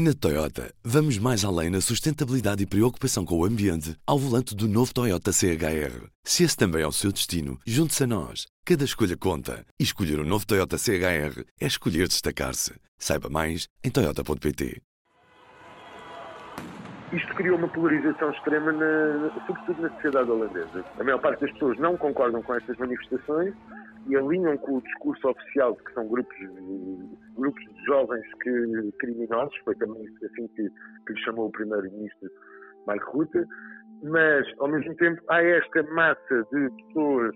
Na Toyota, vamos mais além na sustentabilidade e preocupação com o ambiente ao volante do novo Toyota CHR. Se esse também é o seu destino, junte-se a nós. Cada escolha conta. E escolher o um novo Toyota CHR é escolher destacar-se. Saiba mais em Toyota.pt. Isto criou uma polarização extrema, na, sobretudo na sociedade holandesa. A maior parte das pessoas não concordam com estas manifestações e alinham com o discurso oficial de que são grupos, grupos de jovens que, criminosos, foi também assim que, que lhe chamou o primeiro-ministro Mark Rutte, mas ao mesmo tempo há esta massa de pessoas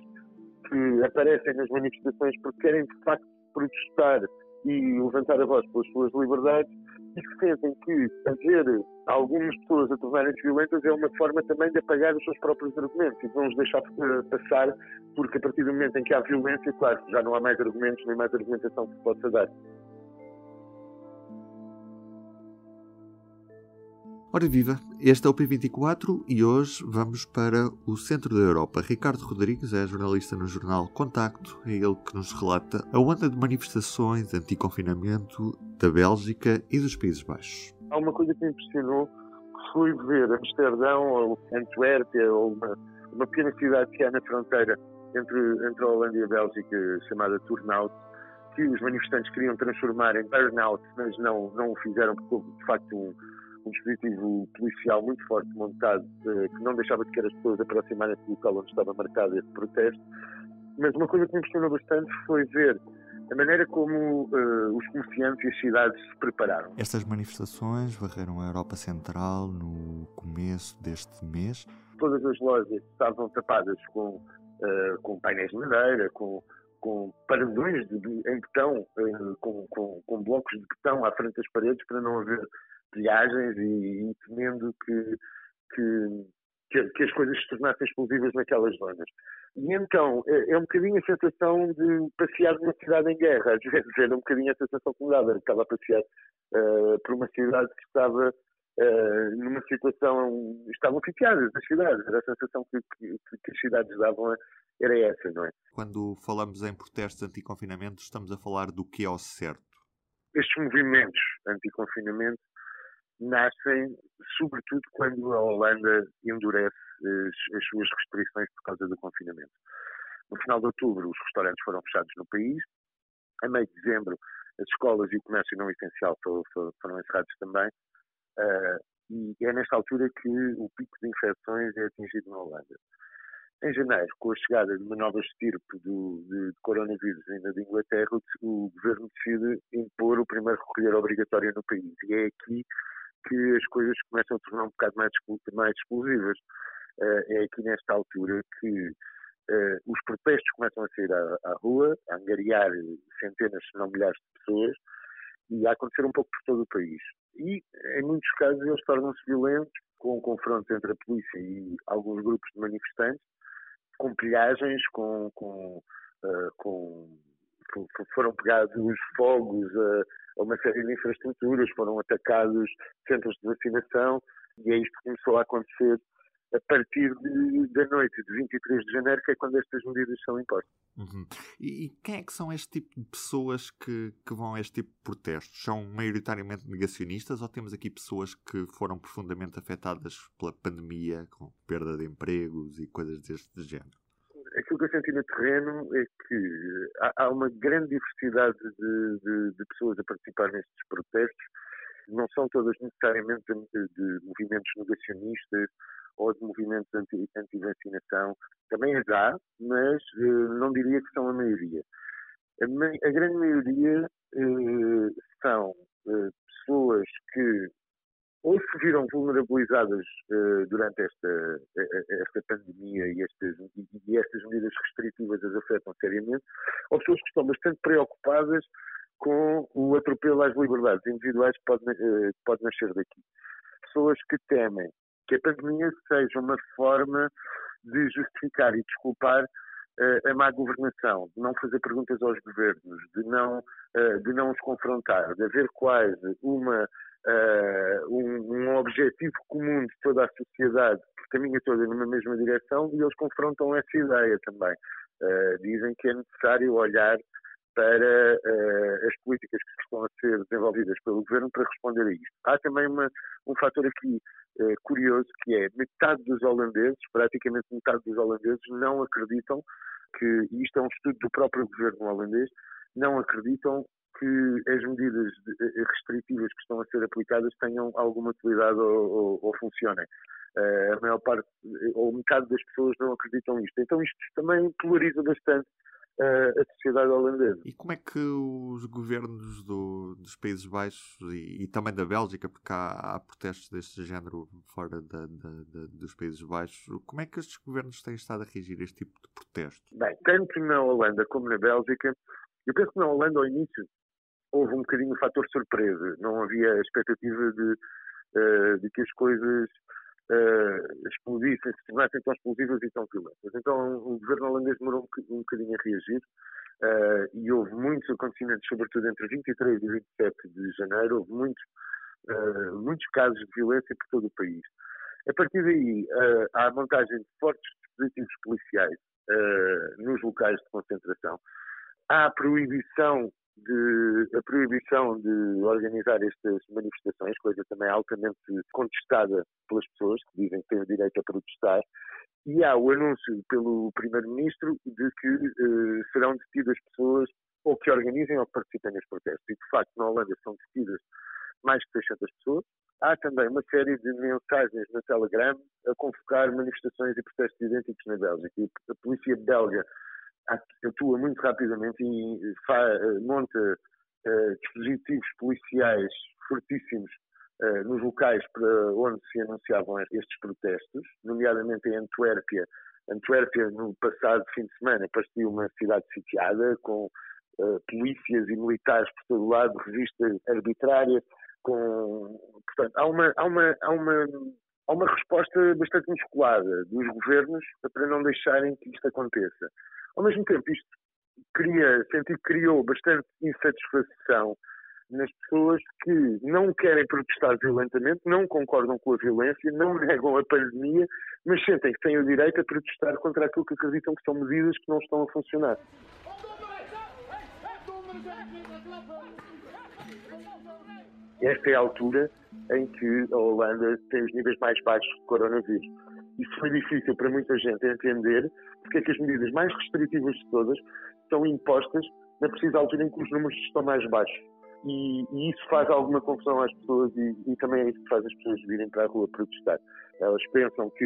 que aparecem nas manifestações porque querem de facto protestar e levantar a voz pelas suas liberdades e sentem que fazer algumas pessoas a tornarem-se violentas é uma forma também de apagar os seus próprios argumentos e de não os deixar eh, passar, porque a partir do momento em que há violência, claro, já não há mais argumentos nem mais argumentação que se possa dar. Ora viva, este é o P24 e hoje vamos para o centro da Europa. Ricardo Rodrigues é jornalista no jornal Contacto, é ele que nos relata a onda de manifestações anti-confinamento da Bélgica e dos Países Baixos. Há uma coisa que me impressionou, que foi ver Amsterdão ou Antuérpia ou uma, uma pequena cidade que há na fronteira entre, entre a Holanda e a Bélgica, chamada Turnhout, que os manifestantes queriam transformar em burnout, mas não, não o fizeram porque houve de facto um um dispositivo policial muito forte montado eh, que não deixava sequer as pessoas aproximarem-se do local onde estava marcado esse protesto. Mas uma coisa que me impressionou bastante foi ver a maneira como uh, os comerciantes e as cidades se prepararam. Estas manifestações varreram a Europa Central no começo deste mês. Todas as lojas estavam tapadas com, uh, com painéis de madeira, com, com paredões de, de, em betão, uh, com, com, com, blocos de betão à frente das paredes para não haver pilhagens e, e temendo que, que, que, as coisas se tornassem explosivas naquelas zonas. E então, é, é, um bocadinho a sensação de passear numa cidade em guerra, às vezes era um bocadinho a sensação que me dava, estava a passear uh, por uma cidade que estava uh, numa situação, estavam sitiadas as cidades, era a sensação que, que, que, as cidades davam, era essa, não é? Quando falamos em protestos anti-confinamento, estamos a falar do que é ao certo? Estes movimentos anti-confinamento nascem sobretudo quando a Holanda endurece as, as, suas restrições por causa do confinamento. No final de outubro, os restaurantes foram fechados no país. A meio de dezembro, as escolas e o comércio não essencial foram, encerrados também. Uh, e é nesta altura que o pico de infecções é atingido na Holanda. Em janeiro, com a chegada de uma nova estirpe do, de, coronavírus vinda de Inglaterra, o, o governo decide impor o primeiro recolher obrigatório no país. E é aqui que as coisas começam a tornar um bocado mais, mais explosivas. Uh, é aqui nesta altura que uh, os protestos começam a sair à, à, rua, a angariar centenas, se não milhares de pessoas, e a acontecer um pouco por todo o país. E, em muitos casos, eles tornam-se violentos, com confrontos entre a polícia e alguns grupos de manifestantes, com pilhagens, com, com, uh, com foram pegados fogos a, uma série de infraestruturas, foram atacados centros de vacinação e é isto que começou a acontecer a partir de, da noite de 23 de janeiro, que é quando estas medidas são impostas. Uhum. E, e, quem é que são este tipo de pessoas que, que vão a este tipo de protestos? São maioritariamente negacionistas ou temos aqui pessoas que foram profundamente afetadas pela pandemia, com perda de empregos e coisas deste género? Aquilo que eu senti no terreno é que há, uma grande diversidade de, de, de, pessoas a participar nestes protestos. Não são todas necessariamente de, de movimentos negacionistas ou de movimentos anti-vacinação. Anti Também as há, mas uh, não diria que são a maioria. A, a grande maioria uh, são uh, pessoas que ou se viram vulnerabilizadas uh, durante esta, esta pandemia e estas, e estas medidas restritivas as afetam seriamente, ou pessoas que estão bastante preocupadas com o atropelo às liberdades individuais que pode, uh, pode nascer daqui. Pessoas que temem que a pandemia seja uma forma de justificar e desculpar uh, a má governação, de não fazer perguntas aos governos, de não, de não os confrontar, de haver quase uma uh, um, um, objetivo comum de toda a sociedade que caminha toda numa mesma direção e eles confrontam essa ideia também. Uh, dizem que é necessário olhar para uh, as políticas que estão a ser desenvolvidas pelo governo para responder a isto. Há também uma, um fator aqui uh, curioso que é metade dos holandeses, praticamente metade dos holandeses, não acreditam que, e isto é um estudo do próprio governo holandês, não acreditam que as medidas eh, restritivas que estão a ser aplicadas tenham alguma utilidade ou, ou, ou funcionem. Uh, a maior parte, ou metade das pessoas não acreditam nisto. Então isto também polariza bastante uh, a sociedade holandesa. E como é que os governos do, dos Países Baixos e, e, também da Bélgica, porque há, há protestos deste género fora da, da, da, dos Países Baixos, como é que estes governos têm estado a regir este tipo de protestos? Bem, tanto na Holanda como na Bélgica, eu penso que na Holanda ao início houve um bocadinho o fator surpresa. Não havia expectativa de, uh, de que as coisas uh, explodissem, se tornassem tão explosivas e tão violentas. Então o governo holandês demorou um bocadinho a reagir uh, e houve muitos acontecimentos, sobretudo entre 23 e 27 de janeiro, houve muitos, muitos casos de violência por todo o país. A partir daí, há a montagem de fortes dispositivos policiais nos locais de concentração. Há a proibição de, a proibição de organizar estas manifestações, coisa também altamente contestada pelas pessoas que dizem que têm o direito a protestar, e há o anúncio pelo Primeiro-Ministro de que eh, serão detidas pessoas ou que organizem ou que participem nos protestos. E, de facto, na Holanda são detidas mais de 600 pessoas. Há também uma série de mensagens no Telegram a convocar manifestações e protestos idênticos na Bélgica. E a polícia belga atua muito rapidamente e eh, monta uh, dispositivos policiais fortíssimos uh, nos locais para onde se anunciavam estes protestos, nomeadamente em Antuérpia. Antuérpia, no passado fim de semana, parecia uma cidade sitiada, com uh, polícias e militares por todo lado, revista arbitrária, com... Portanto, há uma, há uma, há uma há uma resposta bastante musculada dos governos para não deixarem que isto aconteça. Ao mesmo tempo, isto cria, senti que criou bastante insatisfação nas pessoas que não querem protestar violentamente, não concordam com a violência, não negam a pandemia, mas sentem que têm o direito a protestar contra aquilo que acreditam que são medidas que não estão a funcionar. Esta é a altura em que a Holanda tem os níveis mais baixos de coronavírus. Isso foi difícil para muita gente entender porque é que as medidas mais restritivas de todas são impostas na precisa altura em que os números estão mais baixos. E, e isso faz alguma confusão às pessoas e, e, também é isso que faz as pessoas virem para a rua protestar. Elas pensam que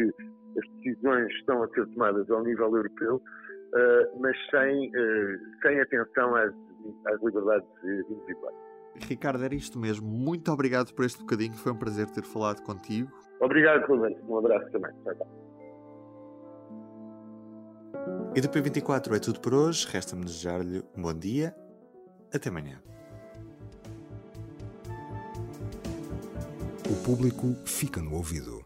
as decisões estão a ser tomadas ao nível europeu, uh, mas sem, uh, sem atenção às, às liberdades individuais. Ricardo, era isto mesmo. Muito obrigado por este bocadinho. Foi um prazer ter falado contigo. Obrigado, Rubens. Um abraço também. Tchau, tchau. E do P24 é tudo por hoje. Resta-me desejar-lhe um bom dia. Até amanhã. O público fica no ouvido.